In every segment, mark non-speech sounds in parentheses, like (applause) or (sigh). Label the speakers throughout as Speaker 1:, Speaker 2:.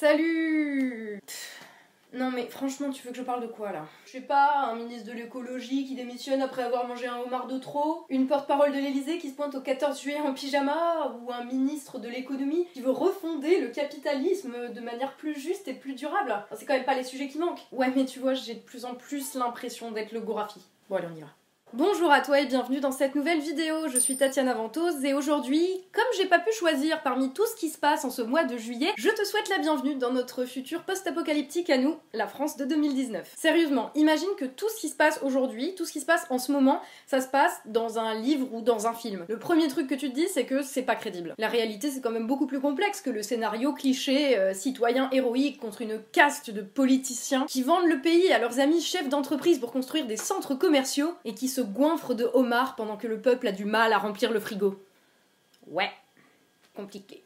Speaker 1: Salut Non mais franchement, tu veux que je parle de quoi là? Je sais pas, un ministre de l'écologie qui démissionne après avoir mangé un homard de trop Une porte-parole de l'Elysée qui se pointe au 14 juillet en pyjama Ou un ministre de l'économie qui veut refonder le capitalisme de manière plus juste et plus durable C'est quand même pas les sujets qui manquent. Ouais mais tu vois, j'ai de plus en plus l'impression d'être le Gorafi. Bon allez, on y va. Bonjour à toi et bienvenue dans cette nouvelle vidéo, je suis Tatiana Ventose et aujourd'hui, comme j'ai pas pu choisir parmi tout ce qui se passe en ce mois de juillet, je te souhaite la bienvenue dans notre futur post-apocalyptique à nous, la France de 2019. Sérieusement, imagine que tout ce qui se passe aujourd'hui, tout ce qui se passe en ce moment, ça se passe dans un livre ou dans un film. Le premier truc que tu te dis, c'est que c'est pas crédible. La réalité, c'est quand même beaucoup plus complexe que le scénario cliché euh, citoyen héroïque contre une caste de politiciens qui vendent le pays à leurs amis chefs d'entreprise pour construire des centres commerciaux et qui se goinfrent de homards pendant que le peuple a du mal à remplir le frigo. Ouais, compliqué.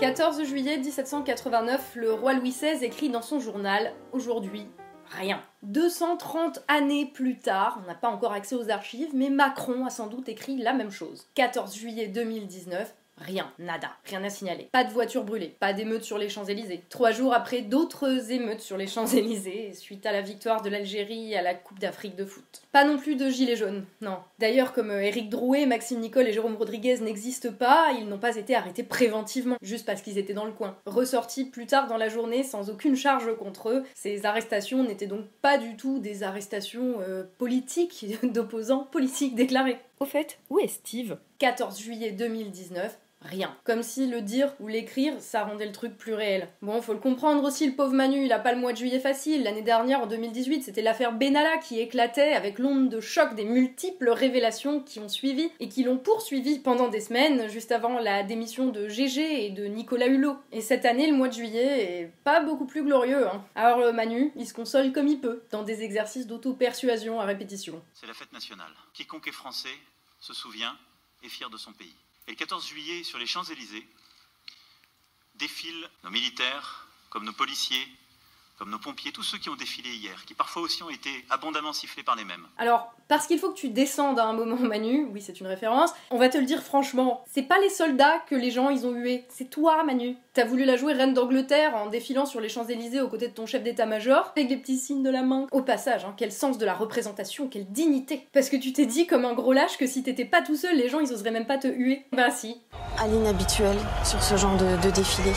Speaker 1: 14 juillet 1789, le roi Louis XVI écrit dans son journal Aujourd'hui, rien. 230 années plus tard, on n'a pas encore accès aux archives, mais Macron a sans doute écrit la même chose. 14 juillet 2019, Rien, nada, rien à signaler. Pas de voiture brûlée, pas d'émeutes sur les Champs-Élysées. Trois jours après d'autres émeutes sur les Champs-Élysées, suite à la victoire de l'Algérie à la Coupe d'Afrique de foot. Pas non plus de gilets jaunes, non. D'ailleurs, comme euh, Éric Drouet, Maxime Nicole et Jérôme Rodriguez n'existent pas, ils n'ont pas été arrêtés préventivement, juste parce qu'ils étaient dans le coin. Ressortis plus tard dans la journée sans aucune charge contre eux, ces arrestations n'étaient donc pas du tout des arrestations euh, politiques (laughs) d'opposants politiques déclarés. Au fait, où est Steve? 14 juillet 2019, Rien. Comme si le dire ou l'écrire, ça rendait le truc plus réel. Bon, faut le comprendre aussi, le pauvre Manu, il a pas le mois de juillet facile. L'année dernière, en 2018, c'était l'affaire Benalla qui éclatait avec l'onde de choc des multiples révélations qui ont suivi et qui l'ont poursuivi pendant des semaines, juste avant la démission de GG et de Nicolas Hulot. Et cette année, le mois de juillet est pas beaucoup plus glorieux. Hein. Alors le Manu, il se console comme il peut, dans des exercices d'auto-persuasion à répétition.
Speaker 2: C'est la fête nationale. Quiconque est français se souvient et fier de son pays. Et le 14 juillet, sur les Champs-Élysées, défilent nos militaires, comme nos policiers, comme nos pompiers, tous ceux qui ont défilé hier, qui parfois aussi ont été abondamment sifflés par les mêmes.
Speaker 1: Alors, parce qu'il faut que tu descendes à un moment, (laughs) Manu, oui, c'est une référence, on va te le dire franchement, c'est pas les soldats que les gens ils ont hués, c'est toi, Manu. T'as voulu la jouer reine d'Angleterre en défilant sur les Champs-Élysées aux côtés de ton chef d'état-major, avec des petits signes de la main. Au passage, hein, quel sens de la représentation, quelle dignité. Parce que tu t'es dit comme un gros lâche que si t'étais pas tout seul, les gens ils oseraient même pas te huer. Bah si.
Speaker 3: À l'inhabituel sur ce genre de, de défilé.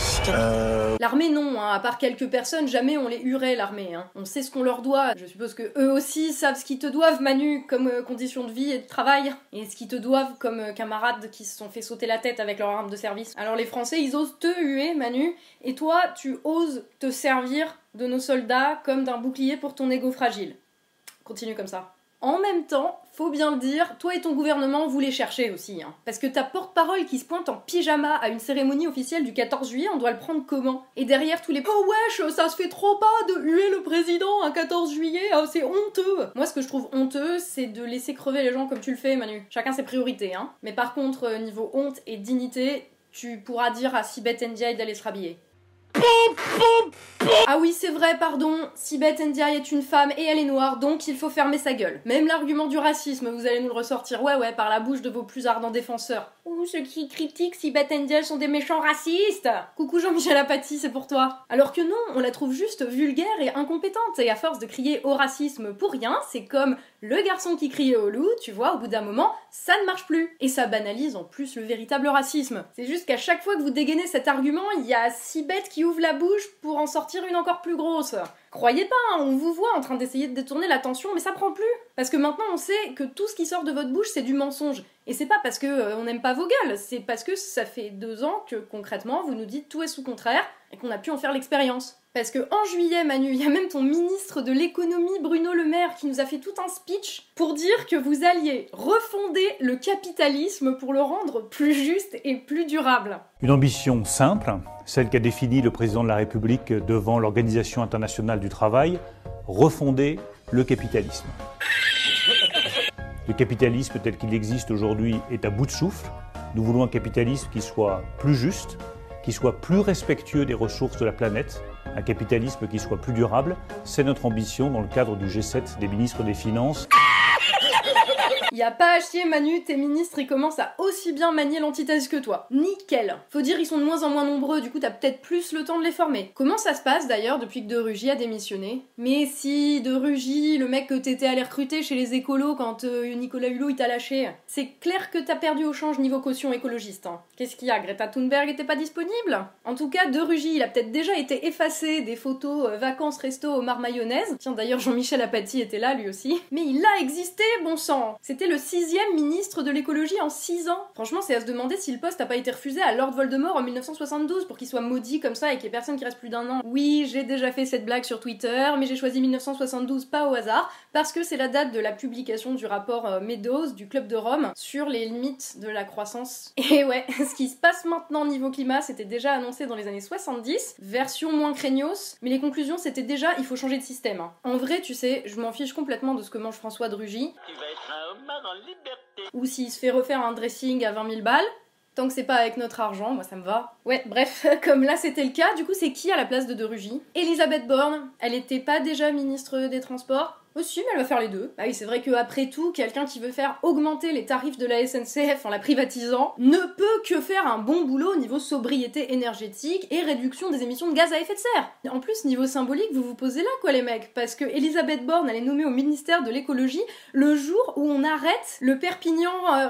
Speaker 1: L'armée non, hein, à part quelques personnes, jamais on les huerait l'armée. Hein. On sait ce qu'on leur doit. Je suppose que eux aussi savent ce qu'ils te doivent, Manu, comme euh, conditions de vie et de travail, et ce qu'ils te doivent comme euh, camarades qui se sont fait sauter la tête avec leur arme de service. Alors les Français, ils osent te huer, Manu, et toi, tu oses te servir de nos soldats comme d'un bouclier pour ton ego fragile. Continue comme ça. En même temps, faut bien le dire, toi et ton gouvernement, vous les cherchez aussi. Hein. Parce que ta porte-parole qui se pointe en pyjama à une cérémonie officielle du 14 juillet, on doit le prendre comment? Et derrière tous les Oh wesh, ça se fait trop pas de huer le président un 14 juillet, ah, c'est honteux Moi, ce que je trouve honteux, c'est de laisser crever les gens comme tu le fais, Manu. Chacun ses priorités, hein. Mais par contre, euh, niveau honte et dignité, tu pourras dire à Sibeth Ndiaye d'aller se rhabiller. Ah oui, c'est vrai, pardon. Sibeth Ndiaye est une femme et elle est noire, donc il faut fermer sa gueule. Même l'argument du racisme, vous allez nous le ressortir, ouais, ouais, par la bouche de vos plus ardents défenseurs. Ou ceux qui critiquent Sibeth Ndiaye sont des méchants racistes. Coucou Jean-Michel Apathy, c'est pour toi. Alors que non, on la trouve juste vulgaire et incompétente, et à force de crier au racisme pour rien, c'est comme le garçon qui criait au loup, tu vois, au bout d'un moment, ça ne marche plus. Et ça banalise en plus le véritable racisme. C'est juste qu'à chaque fois que vous dégainez cet argument, il y a Sibeth qui ouvre la bouche pour en sortir une encore plus grosse. Croyez pas, hein, on vous voit en train d'essayer de détourner l'attention, mais ça prend plus. Parce que maintenant on sait que tout ce qui sort de votre bouche c'est du mensonge. Et c'est pas parce que euh, on n'aime pas vos gueules, c'est parce que ça fait deux ans que concrètement vous nous dites tout est sous contraire et qu'on a pu en faire l'expérience. Parce que en juillet, Manu, il y a même ton ministre de l'économie, Bruno Le Maire, qui nous a fait tout un speech pour dire que vous alliez refonder le capitalisme pour le rendre plus juste et plus durable.
Speaker 4: Une ambition simple, celle qu'a définie le président de la République devant l'Organisation internationale du travail, refonder le capitalisme. Le capitalisme tel qu'il existe aujourd'hui est à bout de souffle. Nous voulons un capitalisme qui soit plus juste, qui soit plus respectueux des ressources de la planète, un capitalisme qui soit plus durable. C'est notre ambition dans le cadre du G7 des ministres des Finances.
Speaker 1: Y a pas à chier, Manu, tes ministres ils commencent à aussi bien manier l'antithèse que toi. Nickel. Faut dire ils sont de moins en moins nombreux, du coup t'as peut-être plus le temps de les former. Comment ça se passe d'ailleurs depuis que De Rugy a démissionné? Mais si, De Rugy, le mec que t'étais allé recruter chez les écolos quand euh, Nicolas Hulot il t'a lâché, c'est clair que t'as perdu au change niveau caution écologiste. hein. Qu'est-ce qu'il y a? Greta Thunberg était pas disponible? En tout cas, De Rugy, il a peut-être déjà été effacé des photos euh, vacances resto au mar mayonnaise. Tiens, d'ailleurs, Jean-Michel Apathy était là lui aussi. Mais il a existé, bon sang le sixième ministre de l'écologie en six ans. Franchement, c'est à se demander si le poste a pas été refusé à Lord Voldemort en 1972 pour qu'il soit maudit comme ça et qu'il y ait personne qui reste plus d'un an. Oui, j'ai déjà fait cette blague sur Twitter, mais j'ai choisi 1972 pas au hasard, parce que c'est la date de la publication du rapport euh, Meadows du Club de Rome sur les limites de la croissance. (laughs) Et ouais, (laughs) ce qui se passe maintenant niveau climat, c'était déjà annoncé dans les années 70, version moins craignos, mais les conclusions c'était déjà il faut changer de système. hein. En vrai, tu sais, je m'en fiche complètement de ce que mange François de Rugy,
Speaker 5: Tu vas être
Speaker 1: ou s'il se fait refaire un dressing à 20 000 balles. Tant que c'est pas avec notre argent, moi ça me va. Ouais, bref, (laughs) comme là c'était le cas, du coup c'est qui à la place de De Rugy Elisabeth Borne, elle était pas déjà ministre des Transports? Aussi, mais elle va faire les deux. Bah oui, c'est vrai que après tout, quelqu'un qui veut faire augmenter les tarifs de la SNCF en la privatisant ne peut que faire un bon boulot au niveau sobriété énergétique et réduction des émissions de gaz à effet de serre. En plus, niveau symbolique, vous vous posez là quoi les mecs, parce que Elisabeth Borne, elle est au ministère de l'écologie le jour où on arrête le Perpignan euh,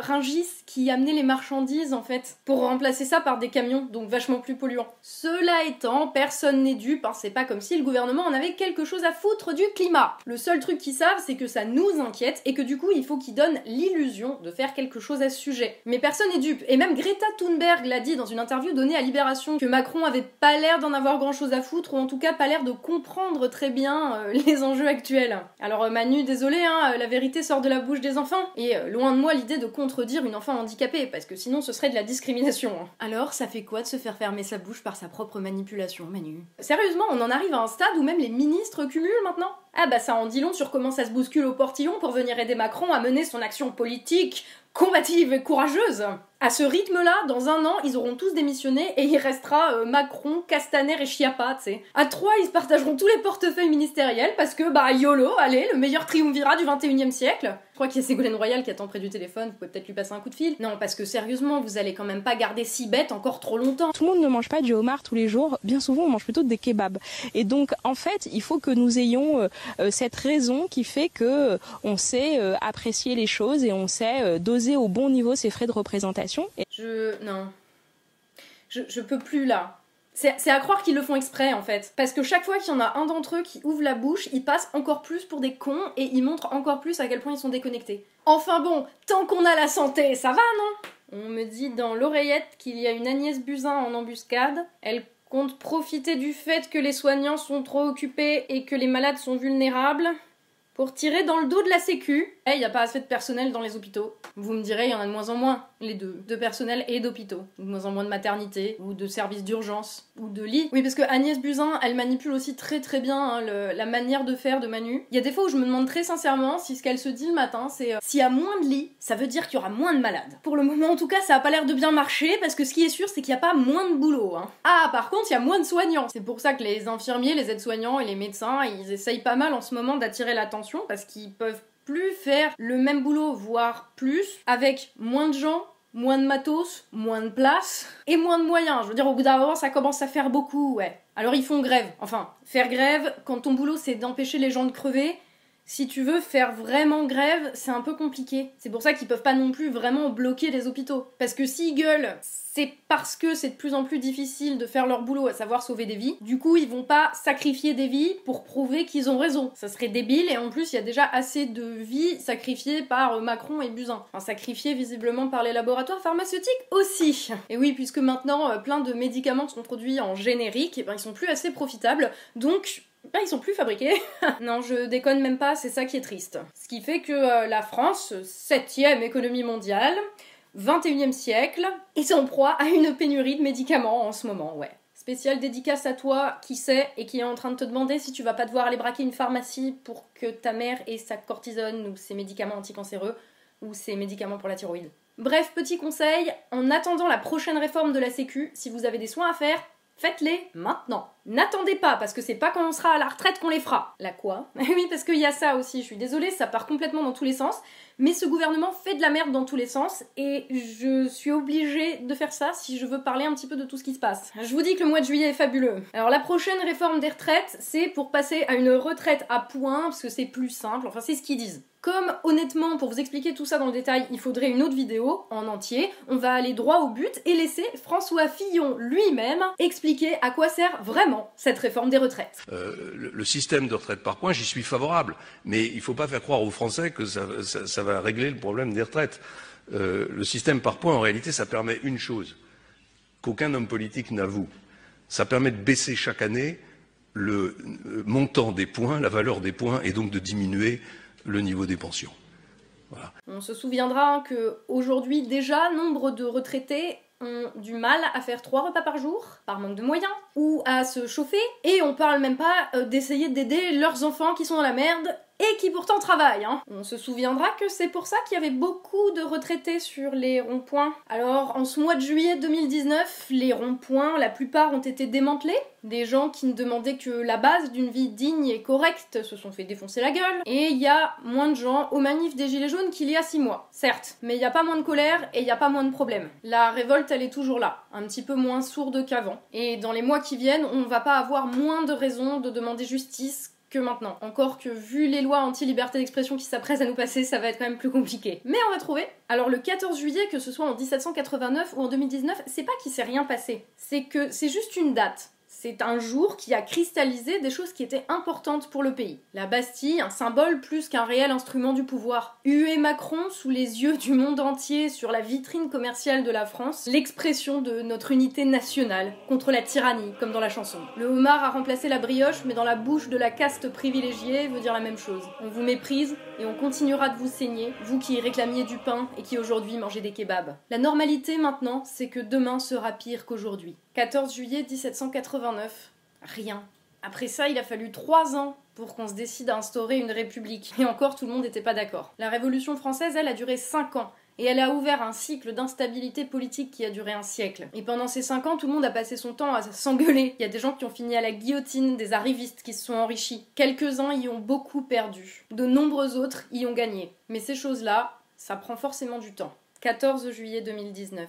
Speaker 1: qui amenait les marchandises en fait, pour remplacer ça par des camions, donc vachement plus polluants. Cela étant, personne n'est dupe, hein, c'est pas comme si le gouvernement en avait quelque chose à foutre du climat. Le seul truc qu'ils savent, c'est que ça nous inquiète et que du coup, il faut qu'ils donnent l'illusion de faire quelque chose à ce sujet. Mais personne n'est dupe, et même Greta Thunberg l'a dit dans une interview donnée à Libération, que Macron avait pas l'air d'en avoir grand chose à foutre, ou en tout cas pas l'air de comprendre très bien euh, les enjeux actuels. Alors euh, Manu, désolé, hein, euh, la vérité sort de la bouche des enfants, et euh, loin de moi l'idée de contredire une enfant handicapée, parce que sinon ce serait de la discrimination. hein. Alors, ça fait quoi de se faire fermer sa bouche par sa propre manipulation, Manu? Sérieusement, on en arrive à un stade où même les ministres cumulent maintenant? Ah bah ça en dit long sur comment ça se bouscule au portillon pour venir aider Macron à mener son action politique combative et courageuse. À ce rythme-là, dans un an, ils auront tous démissionné et il restera euh, Macron, Castaner et Chiappa, tu sais. À trois, ils partageront tous les portefeuilles ministériels parce que, bah, YOLO, allez, le meilleur triumvirat du 21 e siècle. Je crois qu'il y a Ségolène Royal qui attend près du téléphone, vous pouvez peut-être lui passer un coup de fil. Non, parce que sérieusement, vous allez quand même pas garder si bête encore trop longtemps.
Speaker 6: Tout le monde ne mange pas du homard tous les jours. Bien souvent, on mange plutôt des kebabs. Et donc, en fait, il faut que nous ayons euh, euh, cette raison qui fait que on sait apprécier les choses et on sait euh, au bon niveau ses frais de représentation. Et
Speaker 1: Je. Non. Je, je peux plus là. C'est c'est à croire qu'ils le font exprès en fait. Parce que chaque fois qu'il y en a un d'entre eux qui ouvre la bouche, ils passent encore plus pour des cons et ils montrent encore plus à quel point ils sont déconnectés. Enfin bon, tant qu'on a la santé, ça va non? On me dit dans l'oreillette qu'il y a une Agnès Buzyn en embuscade. Elle compte profiter du fait que les soignants sont trop occupés et que les malades sont vulnérables pour tirer dans le dos de la sécu. Eh, il a pas assez de personnel dans les hôpitaux. Vous me direz, il y en a de moins en moins, les deux. De personnel et d'hôpitaux. De moins en moins de maternité, ou de services d'urgence, ou de lits. Oui, parce que Agnès Buzyn, elle manipule aussi très très bien hein, la manière de faire de Manu. Il y a des fois où je me demande très sincèrement si ce qu'elle se dit le matin, c'est euh, s'il y a moins de lits, ça veut dire qu'il y aura moins de malades. Pour le moment, en tout cas, ça a pas l'air de bien marcher, parce que ce qui est sûr, c'est qu'il n'y a pas moins de boulot. hein. Ah, par contre, il y a moins de soignants. C'est pour ça que les infirmiers, les aides-soignants et les médecins, ils essayent pas mal en ce moment d'attirer l'attention, parce qu'ils peuvent plus faire le même boulot, voire plus, avec moins de gens, moins de matos, moins de place et moins de moyens. Je veux dire, au bout d'un moment, ça commence à faire beaucoup, ouais. Alors ils font grève. Enfin, faire grève, quand ton boulot c'est d'empêcher les gens de crever, si tu veux faire vraiment grève, c'est un peu compliqué. C'est pour ça qu'ils peuvent pas non plus vraiment bloquer les hôpitaux. Parce que s'ils gueulent, c'est parce que c'est de plus en plus difficile de faire leur boulot, à savoir sauver des vies. Du coup, ils vont pas sacrifier des vies pour prouver qu'ils ont raison. Ça serait débile et en plus, il y a déjà assez de vies sacrifiées par Macron et Buzyn. Sacrifiées visiblement par les laboratoires pharmaceutiques aussi. Et oui, puisque maintenant, euh, plein de médicaments sont produits en générique, et ben ils sont plus assez profitables. Donc, bah, ils sont plus fabriqués. (laughs) non, je déconne même pas, c'est ça qui est triste. Ce qui fait que euh, la France, septième économie mondiale, 21e siècle, est en proie à une pénurie de médicaments en ce moment, ouais. Spécial dédicace à toi qui sait et qui est en train de te demander si tu vas pas devoir aller braquer une pharmacie pour que ta mère ait sa cortisone ou ses médicaments anticancéreux ou ses médicaments pour la thyroïde. Bref, petit conseil, en attendant la prochaine réforme de la Sécu, si vous avez des soins à faire, Faites-les maintenant. N'attendez pas, parce que c'est pas quand on sera à la retraite qu'on les fera. La quoi? (laughs) Oui, parce qu'il y a ça aussi, je suis désolée, ça part complètement dans tous les sens. Mais ce gouvernement fait de la merde dans tous les sens, et je suis obligée de faire ça si je veux parler un petit peu de tout ce qui se passe. Je vous dis que le mois de juillet est fabuleux. Alors la prochaine réforme des retraites, c'est pour passer à une retraite à points, parce que c'est plus simple, enfin c'est ce qu'ils disent. Comme honnêtement, pour vous expliquer tout ça dans le détail, il faudrait une autre vidéo en entier, on va aller droit au but et laisser François Fillon lui-même expliquer à quoi sert vraiment cette réforme des retraites.
Speaker 7: Euh, le, système de retraite par points, j'y suis favorable, mais il ne faut pas faire croire aux Français que ça va régler le problème des retraites. Euh, le système par points, en réalité, ça permet une chose qu'aucun homme politique n'avoue. Ça permet de baisser chaque année le euh, montant des points, la valeur des points, et donc de diminuer le niveau des pensions.
Speaker 1: On se souviendra que aujourd'hui déjà, nombre de retraités ont du mal à faire trois repas par jour, par manque de moyens, ou à se chauffer, et on parle même pas euh, d'essayer d'aider leurs enfants qui sont dans la merde et qui pourtant travaillent. hein. On se souviendra que c'est pour ça qu'il y avait beaucoup de retraités sur les ronds-points. Alors, en ce mois de juillet 2019, les ronds-points, la plupart ont été démantelés. Des gens qui ne demandaient que la base d'une vie digne et correcte se sont fait défoncer la gueule. Et il y a moins de gens aux manifs des Gilets jaunes qu'il y a 6 mois. Certes, mais il n'y a pas moins de colère et il n'y a pas moins de problèmes. La révolte, elle est toujours là, un petit peu moins sourde qu'avant. Et dans les mois qui viennent, on va pas avoir moins de raisons de demander justice que maintenant. Encore que vu les lois anti-liberté d'expression qui s'apprêtent à nous passer, ça va être quand même plus compliqué. Mais on va trouver. Alors le 14 juillet, que ce soit en 1789 ou en 2019, c'est pas qu'il s'est rien passé. C'est que c'est juste une date. C'est un jour qui a cristallisé des choses qui étaient importantes pour le pays. La Bastille, un symbole plus qu'un réel instrument du pouvoir. Huer Macron sous les yeux du monde entier sur la vitrine commerciale de la France, l'expression de notre unité nationale contre la tyrannie, comme dans la chanson. Le homard a remplacé la brioche, mais dans la bouche de la caste privilégiée veut dire la même chose. On vous méprise et on continuera de vous saigner, vous qui réclamiez du pain et qui aujourd'hui mangez des kebabs. La normalité maintenant, c'est que demain sera pire qu'aujourd'hui. 14 juillet 1789, rien. Après ça, il a fallu trois ans pour qu'on se décide à instaurer une république. Et encore, tout le monde n'était pas d'accord. La Révolution française, elle, a duré cinq ans. Et elle a ouvert un cycle d'instabilité politique qui a duré un siècle. Et pendant ces cinq ans, tout le monde a passé son temps à s'engueuler. Il y a des gens qui ont fini à la guillotine, des arrivistes qui se sont enrichis. Quelques-uns y ont beaucoup perdu. De nombreux autres y ont gagné. Mais ces choses-là, ça prend forcément du temps. 14 juillet 2019.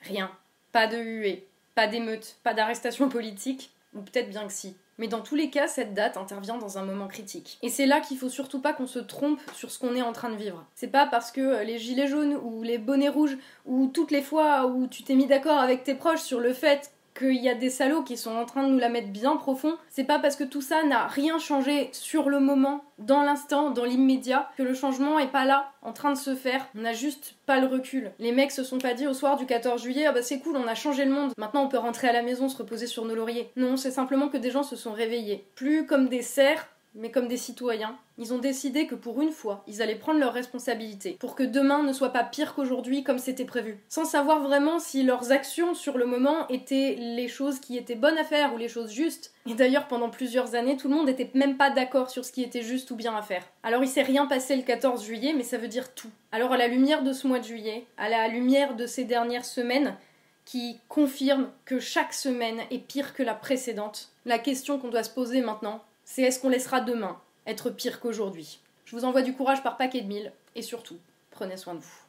Speaker 1: Rien. Pas de huée, pas d'émeute, pas d'arrestation politique, ou peut-être bien que si. Mais dans tous les cas, cette date intervient dans un moment critique. Et c'est là qu'il faut surtout pas qu'on se trompe sur ce qu'on est en train de vivre. C'est pas parce que les gilets jaunes ou les bonnets rouges ou toutes les fois où tu t'es mis d'accord avec tes proches sur le fait qu'il y a des salauds qui sont en train de nous la mettre bien profond, c'est pas parce que tout ça n'a rien changé sur le moment, dans l'instant, dans l'immédiat, que le changement est pas là, en train de se faire. On n'a juste pas le recul. Les mecs se sont pas dit au soir du 14 juillet, ah bah c'est cool, on a changé le monde, maintenant on peut rentrer à la maison, se reposer sur nos lauriers. Non, c'est simplement que des gens se sont réveillés. Plus comme des cerfs, mais comme des citoyens, ils ont décidé que pour une fois, ils allaient prendre leurs responsabilités, pour que demain ne soit pas pire qu'aujourd'hui comme c'était prévu, sans savoir vraiment si leurs actions sur le moment étaient les choses qui étaient bonnes à faire ou les choses justes. Et d'ailleurs, pendant plusieurs années, tout le monde n'était même pas d'accord sur ce qui était juste ou bien à faire. Alors il s'est rien passé le 14 juillet, mais ça veut dire tout. Alors à la lumière de ce mois de juillet, à la lumière de ces dernières semaines, qui confirment que chaque semaine est pire que la précédente, la question qu'on doit se poser maintenant, c'est est-ce qu'on laissera demain être pire qu'aujourd'hui? Je vous envoie du courage par paquet de mille, et surtout, prenez soin de vous.